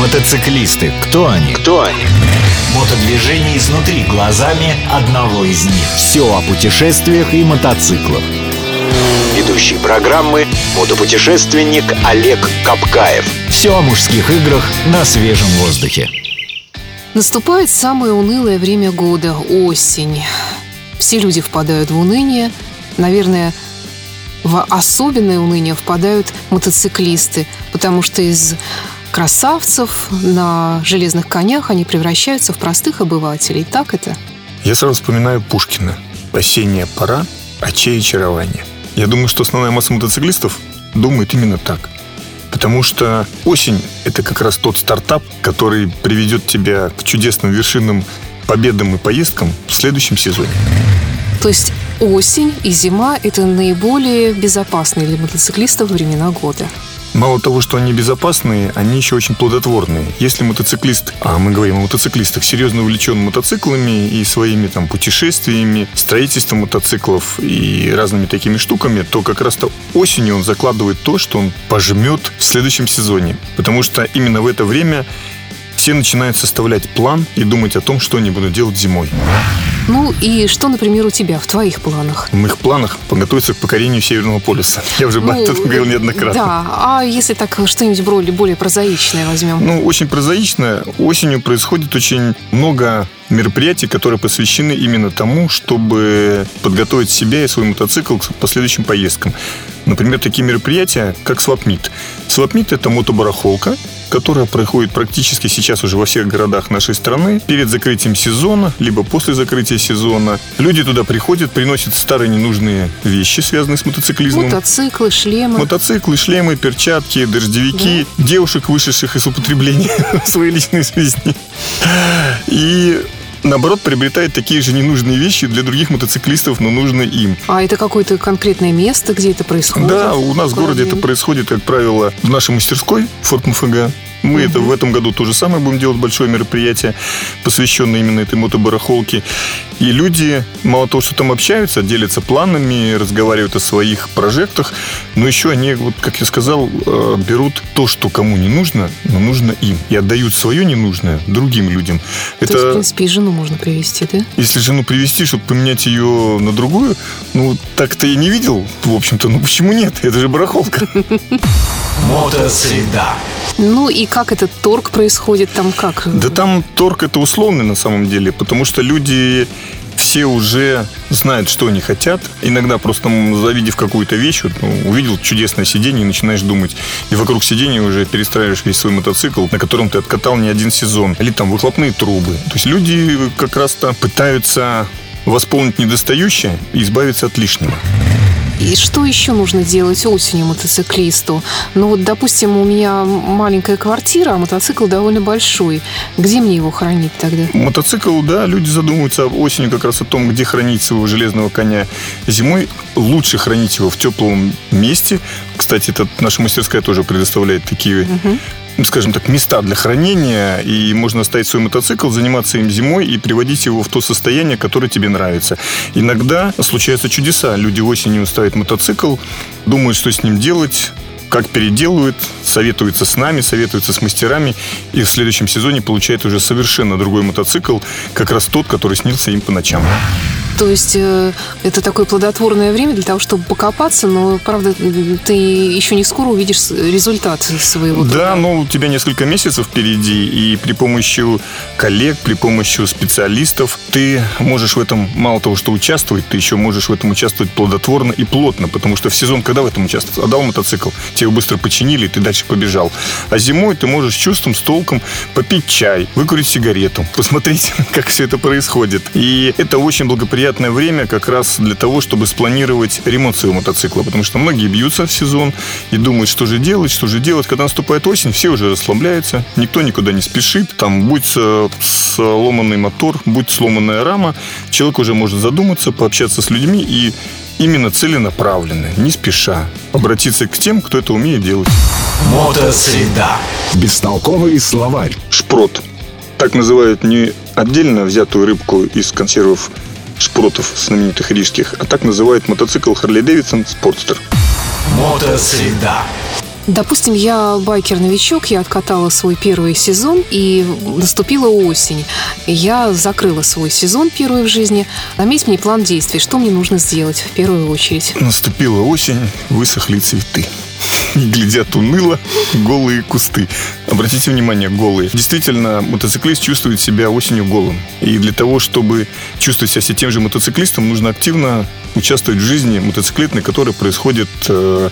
Мотоциклисты. Кто они? Кто они? Мотодвижение изнутри глазами одного из них. Все о путешествиях и мотоциклах. Ведущий программы мотопутешественник Олег Капкаев. Все о мужских играх на свежем воздухе. Наступает самое унылое время года – осень. Все люди впадают в уныние. Наверное, в особенное уныние впадают мотоциклисты, потому что из красавцев на железных конях они превращаются в простых обывателей. Так это? Я сразу вспоминаю Пушкина. «Осенняя пора, очей очарование». Я думаю, что основная масса мотоциклистов думает именно так. Потому что осень – это как раз тот стартап, который приведет тебя к чудесным вершинам, победам и поездкам в следующем сезоне. То есть осень и зима – это наиболее безопасные для мотоциклистов времена года. Мало того, что они безопасные, они еще очень плодотворные. Если мотоциклист, а мы говорим о мотоциклистах, серьезно увлечен мотоциклами и своими там путешествиями, строительством мотоциклов и разными такими штуками, то как раз-то осенью он закладывает то, что он пожмет в следующем сезоне. Потому что именно в это время все начинают составлять план и думать о том, что они будут делать зимой. Ну и что, например, у тебя в твоих планах? В моих планах подготовиться к покорению Северного полюса. Я уже ну, об этом говорил неоднократно. Да, а если так что-нибудь более, более прозаичное возьмем? Ну, очень прозаичное. Осенью происходит очень много мероприятий, которые посвящены именно тому, чтобы подготовить себя и свой мотоцикл к последующим поездкам. Например, такие мероприятия, как Свапмит. Свапмит – это мотобарахолка, которая проходит практически сейчас уже во всех городах нашей страны перед закрытием сезона, либо после закрытия сезона. Люди туда приходят, приносят старые ненужные вещи, связанные с мотоциклизмом. Мотоциклы, шлемы. Мотоциклы, шлемы, перчатки, дождевики, да. девушек, вышедших из употребления в своей личной жизни. И наоборот, приобретает такие же ненужные вещи для других мотоциклистов, но нужны им. А это какое-то конкретное место, где это происходит? Да, у нас в городе это происходит, как правило, в нашей мастерской Форт МФГ. Мы угу. это в этом году то же самое будем делать большое мероприятие, посвященное именно этой мотобарахолке. И люди, мало того, что там общаются, делятся планами, разговаривают о своих прожектах, но еще они, вот как я сказал, э, берут то, что кому не нужно, но нужно им. И отдают свое ненужное другим людям. То это... есть, в принципе, и жену можно привести, да? Если жену привести, чтобы поменять ее на другую, ну, так-то я не видел, в общем-то. Ну, почему нет? Это же барахолка. Мотосреда. Ну и как этот торг происходит там как? Да там торг это условный на самом деле, потому что люди все уже знают, что они хотят. Иногда просто завидев какую-то вещь, вот, ну, увидел чудесное сиденье и начинаешь думать. И вокруг сиденья уже перестраиваешь весь свой мотоцикл, на котором ты откатал не один сезон. Или там выхлопные трубы. То есть люди как раз-то пытаются восполнить недостающее и избавиться от лишнего. И что еще нужно делать осенью мотоциклисту? Ну вот, допустим, у меня маленькая квартира, а мотоцикл довольно большой. Где мне его хранить тогда? Мотоцикл, да, люди задумываются осенью как раз о том, где хранить своего железного коня. Зимой лучше хранить его в теплом месте. Кстати, это наша мастерская тоже предоставляет такие угу ну, скажем так, места для хранения, и можно оставить свой мотоцикл, заниматься им зимой и приводить его в то состояние, которое тебе нравится. Иногда случаются чудеса. Люди осенью ставят мотоцикл, думают, что с ним делать, как переделывают, советуются с нами, советуются с мастерами, и в следующем сезоне получают уже совершенно другой мотоцикл, как раз тот, который снился им по ночам. То есть э, это такое плодотворное время для того, чтобы покопаться, но, правда, ты еще не скоро увидишь результат своего труда. Да, но у тебя несколько месяцев впереди, и при помощи коллег, при помощи специалистов ты можешь в этом, мало того, что участвовать, ты еще можешь в этом участвовать плодотворно и плотно, потому что в сезон, когда в этом участвовать? Отдал мотоцикл, тебе его быстро починили, и ты дальше побежал. А зимой ты можешь с чувством, с толком попить чай, выкурить сигарету, посмотреть, как все это происходит. И это очень благоприятно благоприятное время как раз для того, чтобы спланировать ремонт своего мотоцикла, потому что многие бьются в сезон и думают, что же делать, что же делать. Когда наступает осень, все уже расслабляются, никто никуда не спешит. Там будь сломанный мотор, будь сломанная рама, человек уже может задуматься, пообщаться с людьми и именно целенаправленно, не спеша, обратиться к тем, кто это умеет делать. Мотосреда. Бестолковый словарь. Шпрот. Так называют не отдельно взятую рыбку из консервов шпротов знаменитых рижских, а так называют мотоцикл Harley Davidson Sportster. Мотосреда. Допустим, я байкер-новичок, я откатала свой первый сезон, и наступила осень. Я закрыла свой сезон первый в жизни. Наметь мне план действий, что мне нужно сделать в первую очередь. Наступила осень, высохли цветы. И глядят уныло голые кусты. Обратите внимание, голые. Действительно, мотоциклист чувствует себя осенью голым. И для того, чтобы чувствовать себя тем же мотоциклистом, нужно активно участвовать в жизни мотоциклетной, которая происходит э,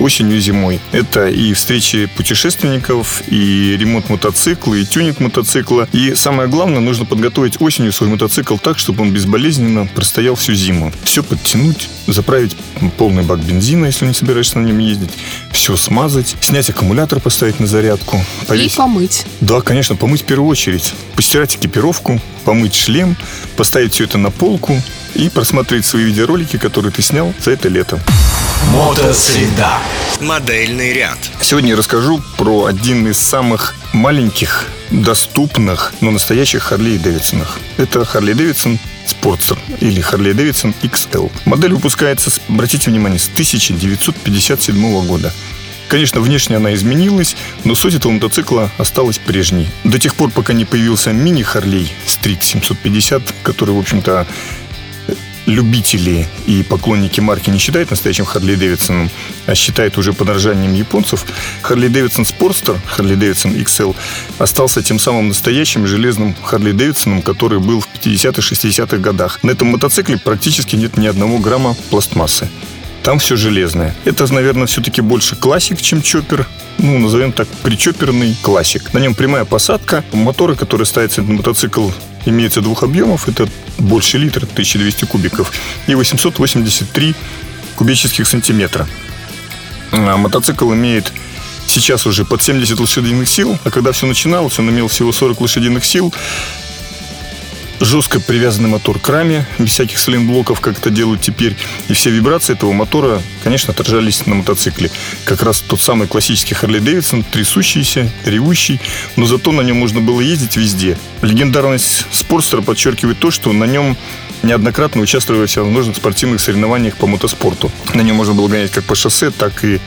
осенью и зимой. Это и встречи путешественников, и ремонт мотоцикла, и тюнинг мотоцикла. И самое главное, нужно подготовить осенью свой мотоцикл так, чтобы он безболезненно простоял всю зиму. Все подтянуть, заправить полный бак бензина, если не собираешься на нем ездить, все смазать, снять аккумулятор, поставить на зарядку. Повесить. И помыть. Да, конечно, помыть в первую очередь. Постирать экипировку, помыть шлем, поставить все это на полку и просмотреть свои видеоролики, которые ты снял за это лето. Мотосреда. Модельный ряд. Сегодня я расскажу про один из самых маленьких, доступных, но настоящих Харлей Дэвидсонах. Это Харли Дэвидсон Спортсер или Харли Дэвидсон XL. Модель выпускается, обратите внимание, с 1957 года. Конечно, внешне она изменилась, но суть этого мотоцикла осталась прежней. До тех пор, пока не появился мини-Харлей Стрит 750, который, в общем-то, любители и поклонники марки не считают настоящим Харли Дэвидсоном, а считают уже подражанием японцев, Харли Дэвидсон Спорстер, Харли Дэвидсон XL, остался тем самым настоящим железным Харли Дэвидсоном, который был в 50-х, 60-х годах. На этом мотоцикле практически нет ни одного грамма пластмассы. Там все железное. Это, наверное, все-таки больше классик, чем чоппер. Ну, назовем так, причоперный классик. На нем прямая посадка. Моторы, которые ставятся на мотоцикл, имеются двух объемов. Это больше литра, 1200 кубиков. И 883 кубических сантиметра. А мотоцикл имеет сейчас уже под 70 лошадиных сил, а когда все начиналось, он имел всего 40 лошадиных сил жестко привязанный мотор к раме, без всяких слинблоков, как это делают теперь. И все вибрации этого мотора, конечно, отражались на мотоцикле. Как раз тот самый классический Харли Дэвидсон, трясущийся, ревущий, но зато на нем можно было ездить везде. Легендарность Спорстера подчеркивает то, что на нем неоднократно участвовали во всевозможных спортивных соревнованиях по мотоспорту. На нем можно было гонять как по шоссе, так и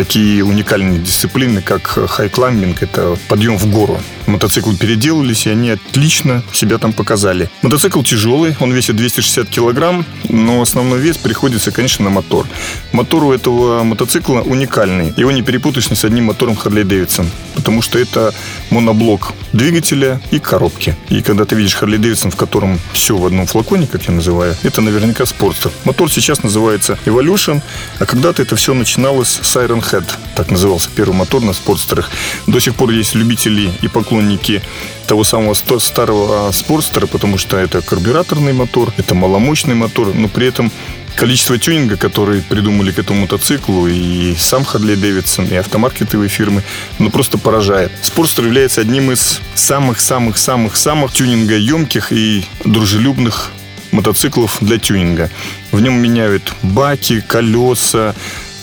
такие уникальные дисциплины, как хайкламбинг, это подъем в гору. Мотоциклы переделались, и они отлично себя там показали. Мотоцикл тяжелый, он весит 260 килограмм, но основной вес приходится, конечно, на мотор. Мотор у этого мотоцикла уникальный. Его не перепутаешь ни с одним мотором Harley Davidson, потому что это моноблок двигателя и коробки. И когда ты видишь Harley Davidson, в котором все в одном флаконе, как я называю, это наверняка спортер. Мотор сейчас называется Evolution, а когда-то это все начиналось с Iron Head, так назывался первый мотор на спортстерах. До сих пор есть любители и поклонники того самого старого спортстера, потому что это карбюраторный мотор, это маломощный мотор, но при этом количество тюнинга, которые придумали к этому мотоциклу, и сам Хадли Дэвидсон, и автомаркетовые фирмы, ну просто поражает. Спортстер является одним из самых-самых-самых-самых тюнинга емких и дружелюбных мотоциклов для тюнинга. В нем меняют баки, колеса,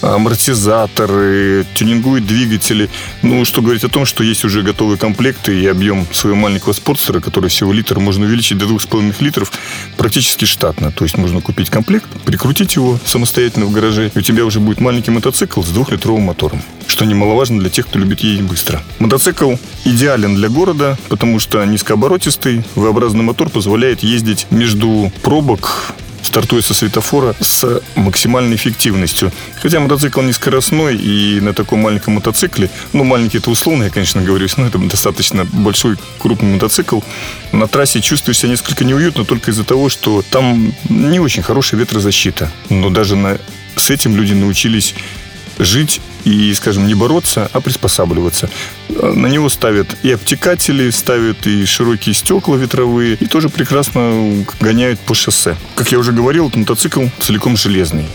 амортизаторы, тюнингуют двигатели. Ну, что говорить о том, что есть уже готовые комплекты и объем своего маленького спортстера, который всего литр, можно увеличить до 2,5 литров практически штатно. То есть можно купить комплект, прикрутить его самостоятельно в гараже, и у тебя уже будет маленький мотоцикл с двухлитровым мотором. Что немаловажно для тех, кто любит ездить быстро. Мотоцикл идеален для города, потому что низкооборотистый, V-образный мотор позволяет ездить между пробок стартуя со светофора с максимальной эффективностью. Хотя мотоцикл не скоростной, и на таком маленьком мотоцикле, ну, маленький это условно, я, конечно, говорю, но это достаточно большой, крупный мотоцикл, на трассе чувствуешь себя несколько неуютно только из-за того, что там не очень хорошая ветрозащита. Но даже на, с этим люди научились жить и, скажем, не бороться, а приспосабливаться. На него ставят и обтекатели, ставят и широкие стекла ветровые, и тоже прекрасно гоняют по шоссе. Как я уже говорил, этот мотоцикл целиком железный.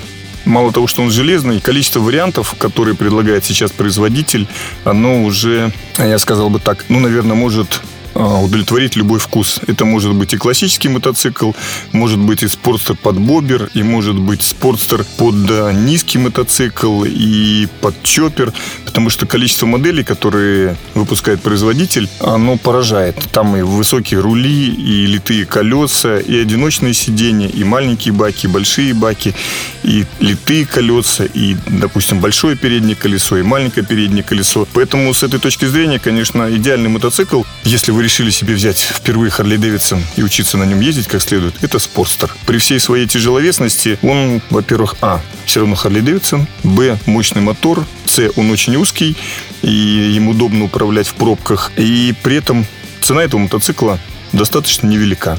Мало того, что он железный, количество вариантов, которые предлагает сейчас производитель, оно уже, я сказал бы так, ну, наверное, может удовлетворить любой вкус. Это может быть и классический мотоцикл, может быть и спортстер под бобер, и может быть спортстер под низкий мотоцикл и под чоппер, потому что количество моделей, которые выпускает производитель, оно поражает. Там и высокие рули, и литые колеса, и одиночные сиденья, и маленькие баки, и большие баки, и литые колеса, и, допустим, большое переднее колесо, и маленькое переднее колесо. Поэтому с этой точки зрения, конечно, идеальный мотоцикл, если вы решили себе взять впервые Харли Дэвидсон и учиться на нем ездить как следует, это Спортстер. При всей своей тяжеловесности он, во-первых, а, все равно Харли Дэвидсон, б, мощный мотор, с, он очень узкий, и им удобно управлять в пробках, и при этом цена этого мотоцикла достаточно невелика.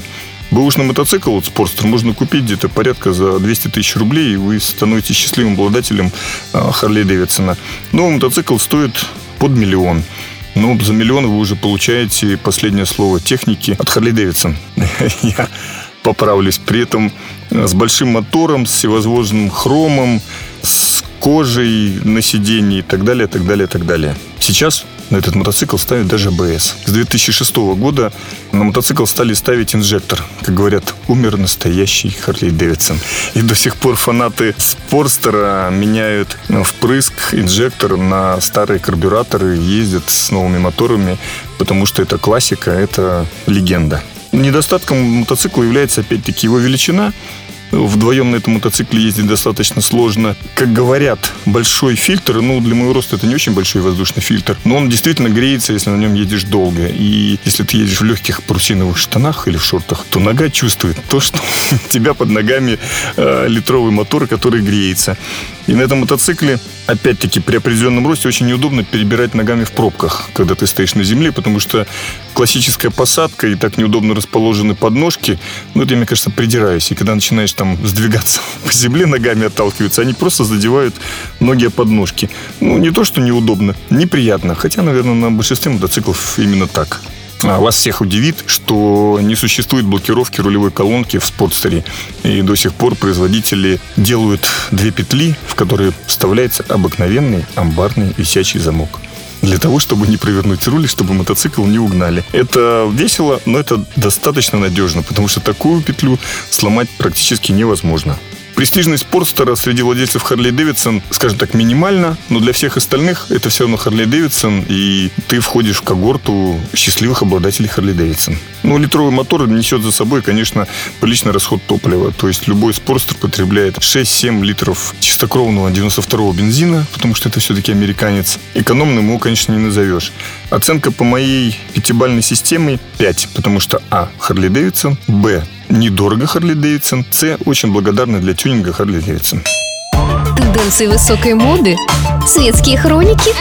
Бэушный мотоцикл, вот Спортстер, можно купить где-то порядка за 200 тысяч рублей, и вы становитесь счастливым обладателем а, Харли Дэвидсона. Новый мотоцикл стоит под миллион. Ну, за миллион вы уже получаете последнее слово техники от Харли Дэвидсон. Я поправлюсь. При этом э, с большим мотором, с всевозможным хромом, с кожей на сиденье и так далее, так далее, так далее. Сейчас на этот мотоцикл ставят даже БС. С 2006 года на мотоцикл стали ставить инжектор. Как говорят, умер настоящий Харли Дэвидсон. И до сих пор фанаты Спорстера меняют впрыск, инжектор на старые карбюраторы, ездят с новыми моторами, потому что это классика, это легенда. Недостатком мотоцикла является, опять-таки, его величина. Вдвоем на этом мотоцикле ездить достаточно сложно. Как говорят, большой фильтр, ну, для моего роста это не очень большой воздушный фильтр, но он действительно греется, если на нем едешь долго. И если ты едешь в легких парусиновых штанах или в шортах, то нога чувствует то, что тебя под ногами э, литровый мотор, который греется. И на этом мотоцикле, опять-таки, при определенном росте очень неудобно перебирать ногами в пробках, когда ты стоишь на земле, потому что классическая посадка и так неудобно расположены подножки, ну, это, мне кажется, придираюсь. И когда начинаешь там сдвигаться по земле, ногами отталкиваются, они просто задевают ноги о подножки. Ну, не то, что неудобно, неприятно. Хотя, наверное, на большинстве мотоциклов именно так. А вас всех удивит, что не существует блокировки рулевой колонки в спортстере. И до сих пор производители делают две петли, в которые вставляется обыкновенный амбарный висячий замок для того, чтобы не провернуть руль, чтобы мотоцикл не угнали. Это весело, но это достаточно надежно, потому что такую петлю сломать практически невозможно. Престижность спортстера среди владельцев Харли Дэвидсон, скажем так, минимальна, но для всех остальных это все равно Харли Дэвидсон, и ты входишь в когорту счастливых обладателей Харли Дэвидсон. Ну, литровый мотор несет за собой, конечно, приличный расход топлива. То есть любой спортстер потребляет 6-7 литров чистокровного 92-го бензина, потому что это все-таки американец. Экономным его, конечно, не назовешь. Оценка по моей пятибальной системе 5, потому что А. Харли Дэвидсон, Б недорого Харли Дэвидсон, С очень благодарны для тюнинга Харли Дэвидсон. Тенденции высокой моды, светские хроники,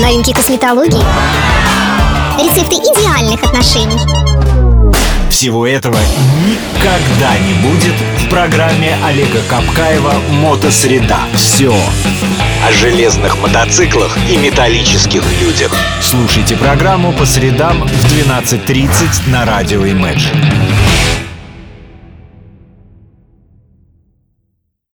новинки косметологии, рецепты идеальных отношений. Всего этого никогда не будет в программе Олега Капкаева «Мотосреда». Все О железных мотоциклах и металлических людях. Слушайте программу по средам в 12.30 на радио Imagine.